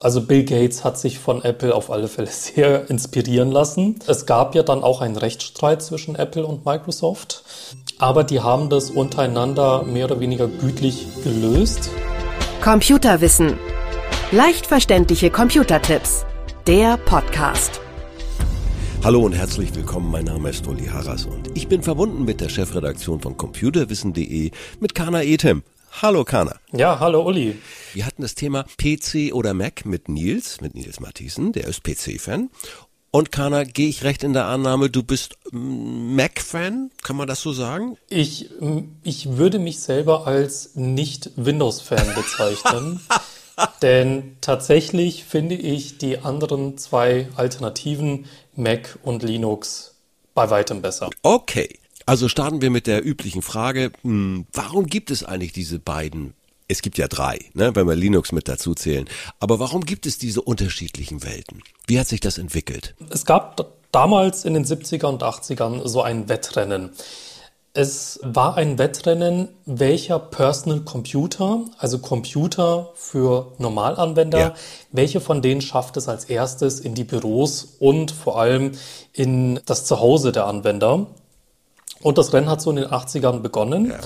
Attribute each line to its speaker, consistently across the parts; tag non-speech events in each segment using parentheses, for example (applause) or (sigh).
Speaker 1: Also Bill Gates hat sich von Apple auf alle Fälle (laughs) sehr inspirieren lassen. Es gab ja dann auch einen Rechtsstreit zwischen Apple und Microsoft, aber die haben das untereinander mehr oder weniger gütlich gelöst.
Speaker 2: Computerwissen. Leicht verständliche Computertipps. Der Podcast.
Speaker 3: Hallo und herzlich willkommen. Mein Name ist Uli Harras und ich bin verbunden mit der Chefredaktion von computerwissen.de mit Kana Ethem. Hallo Kana.
Speaker 1: Ja, hallo Uli.
Speaker 3: Wir hatten das Thema PC oder Mac mit Nils, mit Nils Matthiesen, der ist PC-Fan. Und Kana, gehe ich recht in der Annahme, du bist mm, Mac-Fan? Kann man das so sagen?
Speaker 1: Ich, mm, ich würde mich selber als nicht Windows-Fan bezeichnen. (laughs) denn tatsächlich finde ich die anderen zwei Alternativen, Mac und Linux, bei weitem besser.
Speaker 3: Okay. Also starten wir mit der üblichen Frage, hm, warum gibt es eigentlich diese beiden? Es gibt ja drei, ne, wenn wir Linux mit dazu zählen. Aber warum gibt es diese unterschiedlichen Welten? Wie hat sich das entwickelt?
Speaker 1: Es gab damals in den 70er und 80ern so ein Wettrennen. Es war ein Wettrennen, welcher Personal Computer, also Computer für Normalanwender, ja. welche von denen schafft es als erstes in die Büros und vor allem in das Zuhause der Anwender. Und das Rennen hat so in den 80ern begonnen. Ja.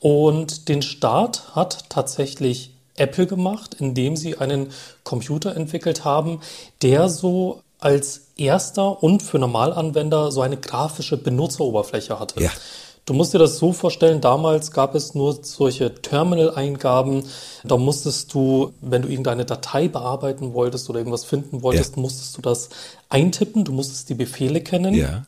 Speaker 1: Und den Start hat tatsächlich Apple gemacht, indem sie einen Computer entwickelt haben, der so als erster und für Normalanwender so eine grafische Benutzeroberfläche hatte. Ja. Du musst dir das so vorstellen, damals gab es nur solche Terminal-Eingaben. Da musstest du, wenn du irgendeine Datei bearbeiten wolltest oder irgendwas finden wolltest, ja. musstest du das eintippen, du musstest die Befehle kennen. Ja.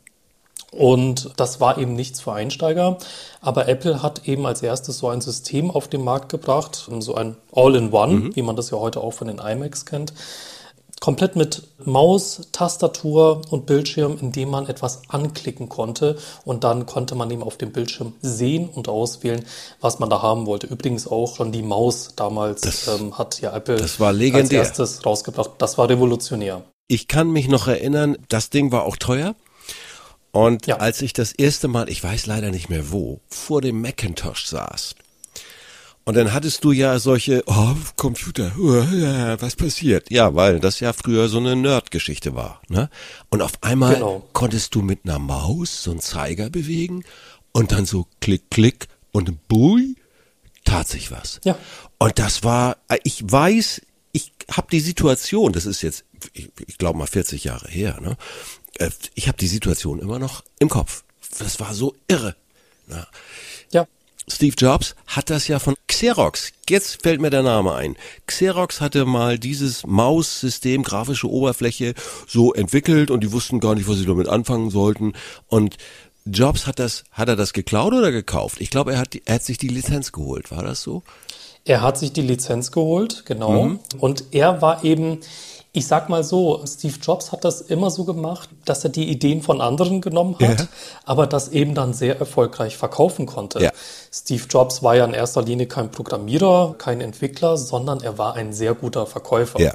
Speaker 1: Und das war eben nichts für Einsteiger. Aber Apple hat eben als erstes so ein System auf den Markt gebracht, so ein All-in-One, mhm. wie man das ja heute auch von den iMacs kennt. Komplett mit Maus, Tastatur und Bildschirm, in dem man etwas anklicken konnte. Und dann konnte man eben auf dem Bildschirm sehen und auswählen, was man da haben wollte. Übrigens auch schon die Maus damals das, ähm, hat ja Apple als erstes rausgebracht. Das war revolutionär.
Speaker 3: Ich kann mich noch erinnern, das Ding war auch teuer. Und ja. als ich das erste Mal, ich weiß leider nicht mehr wo, vor dem Macintosh saß, und dann hattest du ja solche, oh, Computer, (laughs) was passiert? Ja, weil das ja früher so eine Nerd-Geschichte war. Ne? Und auf einmal genau. konntest du mit einer Maus so einen Zeiger bewegen und dann so klick, klick und bui, tat sich was. Ja. Und das war, ich weiß, ich habe die Situation, das ist jetzt, ich, ich glaube mal 40 Jahre her, ne? Äh, ich habe die Situation immer noch im Kopf. Das war so irre. Ja. ja. Steve Jobs hat das ja von Xerox. Jetzt fällt mir der Name ein. Xerox hatte mal dieses Maussystem, grafische Oberfläche so entwickelt und die wussten gar nicht, was sie damit anfangen sollten. Und Jobs hat das, hat er das geklaut oder gekauft? Ich glaube, er hat, er hat sich die Lizenz geholt. War das so?
Speaker 1: Er hat sich die Lizenz geholt, genau. Mhm. Und er war eben, ich sag mal so, Steve Jobs hat das immer so gemacht, dass er die Ideen von anderen genommen hat, ja. aber das eben dann sehr erfolgreich verkaufen konnte. Ja. Steve Jobs war ja in erster Linie kein Programmierer, kein Entwickler, sondern er war ein sehr guter Verkäufer. Ja.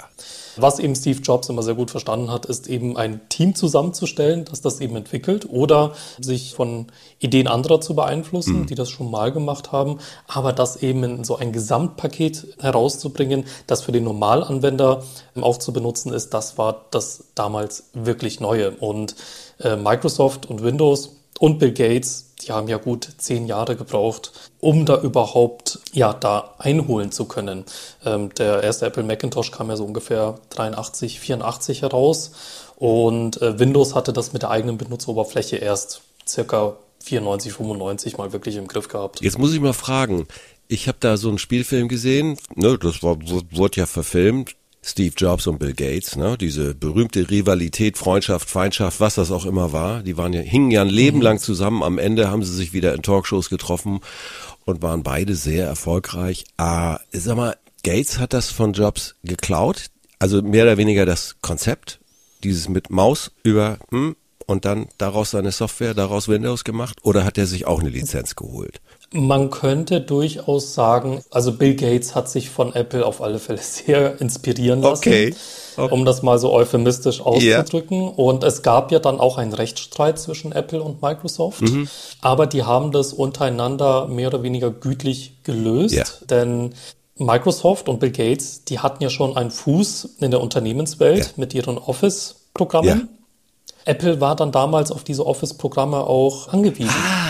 Speaker 1: Was eben Steve Jobs immer sehr gut verstanden hat, ist eben ein Team zusammenzustellen, das das eben entwickelt oder sich von Ideen anderer zu beeinflussen, mhm. die das schon mal gemacht haben, aber das eben in so ein Gesamtpaket herauszubringen, das für den Normalanwender auch zu benutzen ist, das war das damals wirklich Neue. Und äh, Microsoft und Windows und Bill Gates die haben ja gut zehn Jahre gebraucht, um da überhaupt ja da einholen zu können. Ähm, der erste Apple Macintosh kam ja so ungefähr 83, 84 heraus und äh, Windows hatte das mit der eigenen Benutzeroberfläche erst circa 94, 95 mal wirklich im Griff gehabt.
Speaker 3: Jetzt muss ich mal fragen. Ich habe da so einen Spielfilm gesehen, ne, das war, wurde ja verfilmt, Steve Jobs und Bill Gates, ne? diese berühmte Rivalität, Freundschaft, Feindschaft, was das auch immer war. Die waren ja, hingen ja ein Leben mhm. lang zusammen. Am Ende haben sie sich wieder in Talkshows getroffen und waren beide sehr erfolgreich. Ah, sag mal, Gates hat das von Jobs geklaut, also mehr oder weniger das Konzept, dieses mit Maus über hm, und dann daraus seine Software, daraus Windows gemacht, oder hat er sich auch eine Lizenz geholt?
Speaker 1: Man könnte durchaus sagen, also Bill Gates hat sich von Apple auf alle Fälle (laughs) sehr inspirieren lassen. Okay. okay. Um das mal so euphemistisch auszudrücken. Yeah. Und es gab ja dann auch einen Rechtsstreit zwischen Apple und Microsoft. Mhm. Aber die haben das untereinander mehr oder weniger gütlich gelöst. Yeah. Denn Microsoft und Bill Gates, die hatten ja schon einen Fuß in der Unternehmenswelt ja. mit ihren Office-Programmen. Apple war dann damals auf diese Office-Programme auch angewiesen. Ah.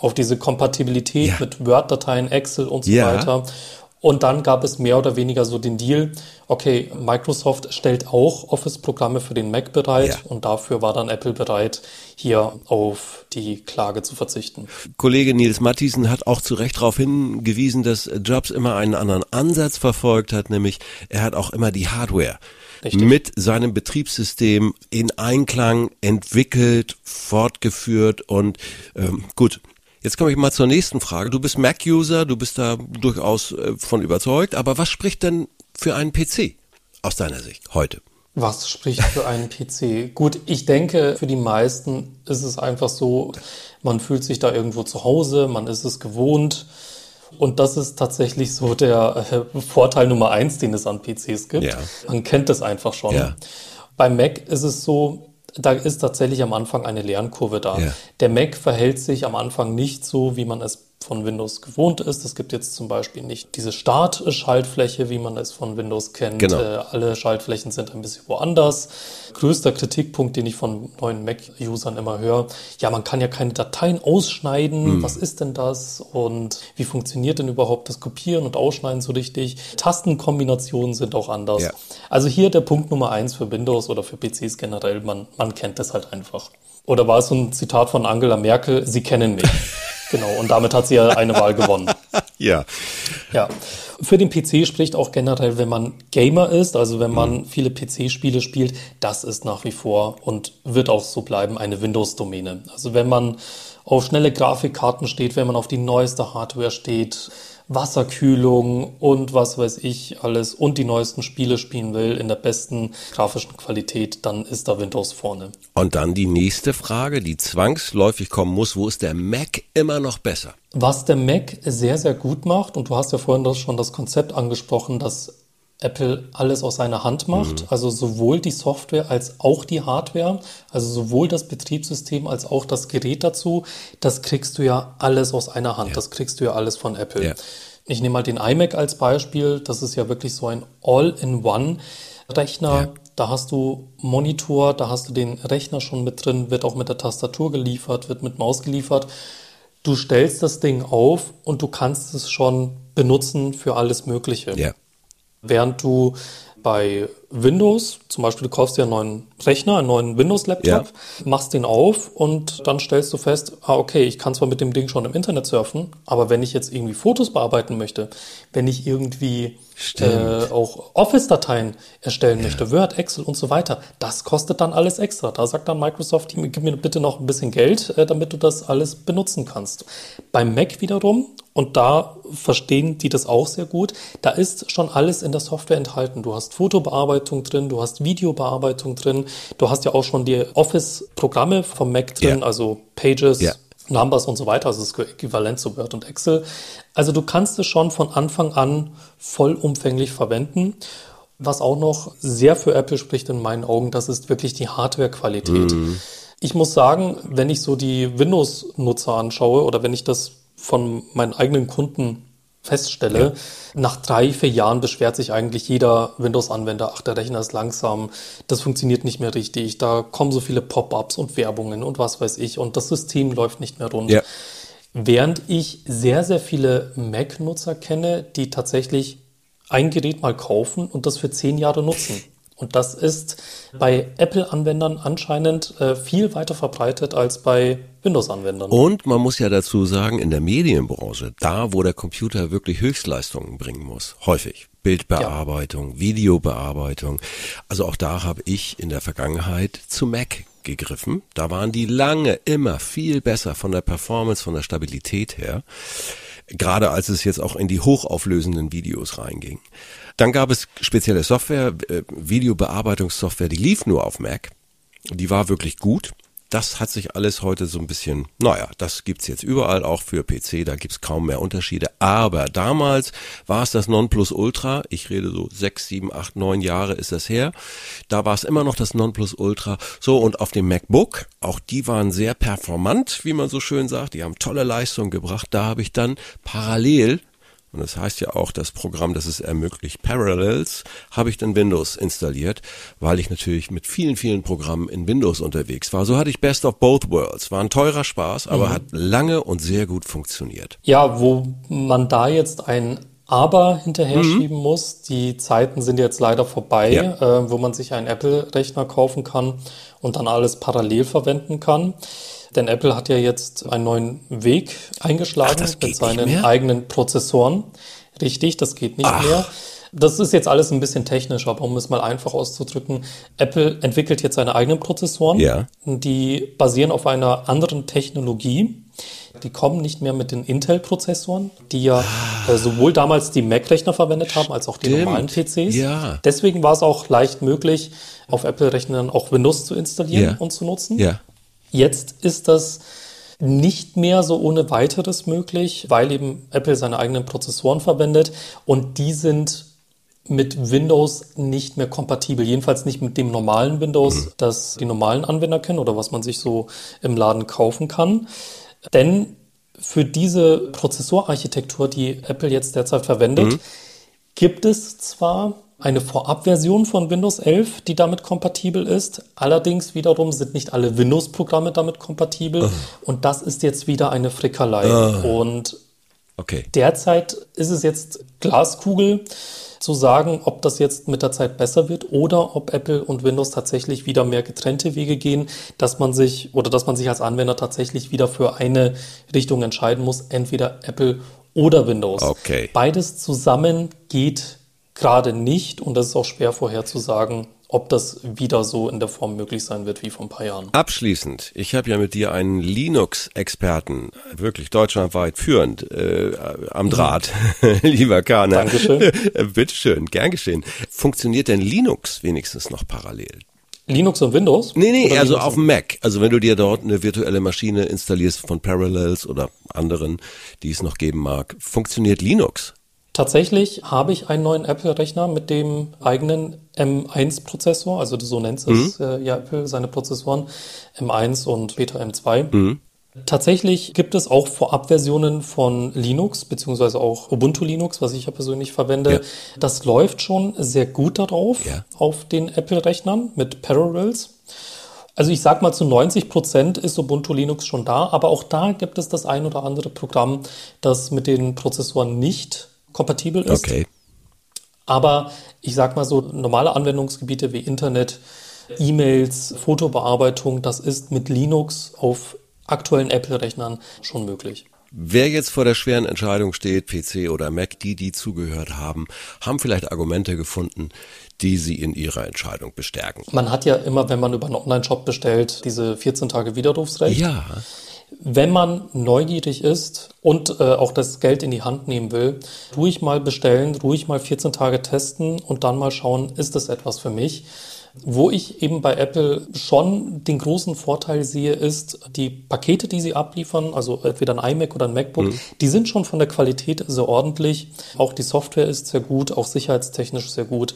Speaker 1: Auf diese Kompatibilität ja. mit Word-Dateien, Excel und so weiter. Und dann gab es mehr oder weniger so den Deal, okay, Microsoft stellt auch Office-Programme für den Mac bereit ja. und dafür war dann Apple bereit, hier auf die Klage zu verzichten.
Speaker 3: Kollege Nils Mathiesen hat auch zu Recht darauf hingewiesen, dass Jobs immer einen anderen Ansatz verfolgt hat, nämlich er hat auch immer die Hardware Richtig. mit seinem Betriebssystem in Einklang entwickelt, fortgeführt und ähm, gut, Jetzt komme ich mal zur nächsten Frage. Du bist Mac-User, du bist da durchaus äh, von überzeugt, aber was spricht denn für einen PC aus deiner Sicht heute?
Speaker 1: Was spricht für einen PC? Gut, ich denke, für die meisten ist es einfach so, man fühlt sich da irgendwo zu Hause, man ist es gewohnt. Und das ist tatsächlich so der äh, Vorteil Nummer eins, den es an PCs gibt. Ja. Man kennt es einfach schon. Ja. Beim Mac ist es so, da ist tatsächlich am Anfang eine Lernkurve da. Ja. Der Mac verhält sich am Anfang nicht so, wie man es von Windows gewohnt ist. Es gibt jetzt zum Beispiel nicht diese Start-Schaltfläche, wie man es von Windows kennt. Genau. Äh, alle Schaltflächen sind ein bisschen woanders. Größter Kritikpunkt, den ich von neuen Mac-Usern immer höre, ja, man kann ja keine Dateien ausschneiden. Hm. Was ist denn das? Und wie funktioniert denn überhaupt das Kopieren und Ausschneiden so richtig? Tastenkombinationen sind auch anders. Ja. Also hier der Punkt Nummer eins für Windows oder für PCs generell, man, man kennt das halt einfach. Oder war es so ein Zitat von Angela Merkel, Sie kennen mich. (laughs) Genau, und damit hat sie ja eine Wahl gewonnen. (laughs)
Speaker 3: ja.
Speaker 1: Ja. Für den PC spricht auch generell, wenn man Gamer ist, also wenn man mhm. viele PC-Spiele spielt, das ist nach wie vor und wird auch so bleiben eine Windows-Domäne. Also wenn man auf schnelle Grafikkarten steht, wenn man auf die neueste Hardware steht, Wasserkühlung und was weiß ich alles und die neuesten Spiele spielen will in der besten grafischen Qualität, dann ist da Windows vorne.
Speaker 3: Und dann die nächste Frage, die zwangsläufig kommen muss, wo ist der Mac immer noch besser?
Speaker 1: Was der Mac sehr, sehr gut macht, und du hast ja vorhin das schon das Konzept angesprochen, dass Apple alles aus seiner Hand macht, mhm. also sowohl die Software als auch die Hardware, also sowohl das Betriebssystem als auch das Gerät dazu, das kriegst du ja alles aus einer Hand, ja. das kriegst du ja alles von Apple. Ja. Ich nehme mal den iMac als Beispiel, das ist ja wirklich so ein All-in-One-Rechner. Ja. Da hast du Monitor, da hast du den Rechner schon mit drin, wird auch mit der Tastatur geliefert, wird mit Maus geliefert. Du stellst das Ding auf und du kannst es schon benutzen für alles Mögliche. Ja. Während du bei Windows, zum Beispiel du kaufst dir einen neuen Rechner, einen neuen Windows-Laptop, ja. machst den auf und dann stellst du fest, ah, okay, ich kann zwar mit dem Ding schon im Internet surfen, aber wenn ich jetzt irgendwie Fotos bearbeiten möchte, wenn ich irgendwie äh, auch Office-Dateien erstellen ja. möchte, Word, Excel und so weiter, das kostet dann alles extra. Da sagt dann Microsoft, gib mir bitte noch ein bisschen Geld, äh, damit du das alles benutzen kannst. Beim Mac wiederum und da verstehen die das auch sehr gut. Da ist schon alles in der Software enthalten. Du hast Fotobearbeitung drin, du hast Videobearbeitung drin, du hast ja auch schon die Office-Programme vom Mac drin, yeah. also Pages, yeah. Numbers und so weiter, also das ist äquivalent zu Word und Excel. Also du kannst es schon von Anfang an vollumfänglich verwenden. Was auch noch sehr für Apple spricht in meinen Augen, das ist wirklich die Hardware-Qualität. Mm. Ich muss sagen, wenn ich so die Windows-Nutzer anschaue oder wenn ich das von meinen eigenen Kunden feststelle, ja. nach drei, vier Jahren beschwert sich eigentlich jeder Windows-Anwender, ach, der Rechner ist langsam, das funktioniert nicht mehr richtig, da kommen so viele Pop-ups und Werbungen und was weiß ich und das System läuft nicht mehr rund. Ja. Während ich sehr, sehr viele Mac-Nutzer kenne, die tatsächlich ein Gerät mal kaufen und das für zehn Jahre nutzen. Und das ist bei Apple-Anwendern anscheinend äh, viel weiter verbreitet als bei Windows-Anwendern.
Speaker 3: Und man muss ja dazu sagen, in der Medienbranche, da wo der Computer wirklich Höchstleistungen bringen muss, häufig. Bildbearbeitung, ja. Videobearbeitung. Also auch da habe ich in der Vergangenheit zu Mac gegriffen. Da waren die lange immer viel besser von der Performance, von der Stabilität her. Gerade als es jetzt auch in die hochauflösenden Videos reinging. Dann gab es spezielle Software, äh, Videobearbeitungssoftware, die lief nur auf Mac. Die war wirklich gut. Das hat sich alles heute so ein bisschen, naja, das gibt's jetzt überall auch für PC, da gibt's kaum mehr Unterschiede. Aber damals war es das Nonplusultra, ich rede so sechs, sieben, acht, neun Jahre ist das her. Da war es immer noch das Nonplusultra. So, und auf dem MacBook, auch die waren sehr performant, wie man so schön sagt, die haben tolle Leistung gebracht. Da habe ich dann parallel und das heißt ja auch, das Programm, das es ermöglicht, Parallels, habe ich dann Windows installiert, weil ich natürlich mit vielen, vielen Programmen in Windows unterwegs war. So hatte ich Best of Both Worlds. War ein teurer Spaß, aber mhm. hat lange und sehr gut funktioniert.
Speaker 1: Ja, wo man da jetzt ein aber hinterher mhm. schieben muss. Die Zeiten sind jetzt leider vorbei, ja. äh, wo man sich einen Apple-Rechner kaufen kann und dann alles parallel verwenden kann. Denn Apple hat ja jetzt einen neuen Weg eingeschlagen Ach, mit seinen eigenen Prozessoren. Richtig, das geht nicht Ach. mehr. Das ist jetzt alles ein bisschen technisch, aber um es mal einfach auszudrücken, Apple entwickelt jetzt seine eigenen Prozessoren. Ja. Die basieren auf einer anderen Technologie. Die kommen nicht mehr mit den Intel-Prozessoren, die ja ah. äh, sowohl damals die Mac-Rechner verwendet haben, als auch die Stimmt. normalen PCs. Ja. Deswegen war es auch leicht möglich, auf Apple-Rechnern auch Windows zu installieren ja. und zu nutzen. Ja. Jetzt ist das nicht mehr so ohne weiteres möglich, weil eben Apple seine eigenen Prozessoren verwendet und die sind mit Windows nicht mehr kompatibel, jedenfalls nicht mit dem normalen Windows, mhm. das die normalen Anwender kennen oder was man sich so im Laden kaufen kann. Denn für diese Prozessorarchitektur, die Apple jetzt derzeit verwendet, mhm. gibt es zwar eine Vorabversion von Windows 11, die damit kompatibel ist. Allerdings wiederum sind nicht alle Windows-Programme damit kompatibel. Oh. Und das ist jetzt wieder eine Frickerlei. Oh. Und okay. derzeit ist es jetzt Glaskugel zu sagen, ob das jetzt mit der Zeit besser wird oder ob Apple und Windows tatsächlich wieder mehr getrennte Wege gehen, dass man sich oder dass man sich als Anwender tatsächlich wieder für eine Richtung entscheiden muss, entweder Apple oder Windows. Okay. Beides zusammen geht gerade nicht und das ist auch schwer vorherzusagen, ob das wieder so in der Form möglich sein wird wie vor ein paar Jahren.
Speaker 3: Abschließend, ich habe ja mit dir einen Linux-Experten, wirklich deutschlandweit führend, äh, am. Draht, (laughs) lieber Kana. Dankeschön. (laughs) Bitteschön, gern geschehen. Funktioniert denn Linux wenigstens noch parallel?
Speaker 1: Linux und Windows?
Speaker 3: Nee, nee, also Linux auf dem Mac. Also wenn du dir dort eine virtuelle Maschine installierst von Parallels oder anderen, die es noch geben mag, funktioniert Linux?
Speaker 1: Tatsächlich habe ich einen neuen Apple-Rechner mit dem eigenen M1-Prozessor, also so nennt es mhm. äh, ja Apple, seine Prozessoren M1 und später M2. Mhm. Tatsächlich gibt es auch Vorabversionen von Linux, beziehungsweise auch Ubuntu Linux, was ich ja persönlich verwende. Ja. Das läuft schon sehr gut darauf, ja. auf den Apple-Rechnern mit Parallels. Also ich sag mal, zu 90 Prozent ist Ubuntu Linux schon da, aber auch da gibt es das ein oder andere Programm, das mit den Prozessoren nicht kompatibel ist. Okay. Aber ich sag mal so, normale Anwendungsgebiete wie Internet, E-Mails, Fotobearbeitung, das ist mit Linux auf aktuellen Apple-Rechnern schon möglich.
Speaker 3: Wer jetzt vor der schweren Entscheidung steht, PC oder Mac, die, die zugehört haben, haben vielleicht Argumente gefunden, die sie in ihrer Entscheidung bestärken.
Speaker 1: Man hat ja immer, wenn man über einen Online-Shop bestellt, diese 14 Tage Widerrufsrecht. Ja. Wenn man neugierig ist und äh, auch das Geld in die Hand nehmen will, ruhig mal bestellen, ruhig mal 14 Tage testen und dann mal schauen, ist das etwas für mich? Wo ich eben bei Apple schon den großen Vorteil sehe, ist, die Pakete, die sie abliefern, also entweder ein iMac oder ein MacBook, mhm. die sind schon von der Qualität sehr ordentlich. Auch die Software ist sehr gut, auch sicherheitstechnisch sehr gut.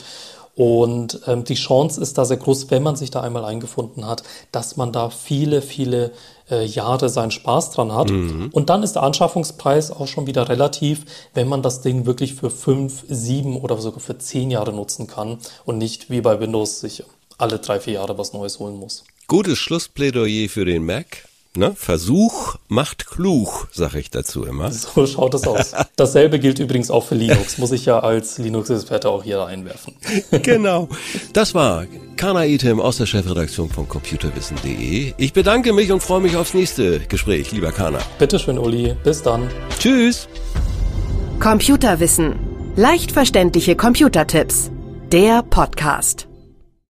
Speaker 1: Und ähm, die Chance ist da sehr groß, wenn man sich da einmal eingefunden hat, dass man da viele, viele äh, Jahre seinen Spaß dran hat. Mhm. Und dann ist der Anschaffungspreis auch schon wieder relativ, wenn man das Ding wirklich für fünf, sieben oder sogar für zehn Jahre nutzen kann und nicht wie bei Windows sich alle drei, vier Jahre was Neues holen muss.
Speaker 3: Gutes Schlussplädoyer für den Mac. Ne? Versuch macht klug, sage ich dazu immer.
Speaker 1: So schaut es aus. (laughs) Dasselbe gilt übrigens auch für Linux, muss ich ja als Linux-Experte auch hier einwerfen. (laughs)
Speaker 3: genau. Das war Kana Item aus der Chefredaktion von computerwissen.de. Ich bedanke mich und freue mich aufs nächste Gespräch, lieber Kana.
Speaker 1: Bitteschön, Uli. Bis dann.
Speaker 3: Tschüss.
Speaker 2: Computerwissen. Leicht verständliche Computertipps. Der Podcast.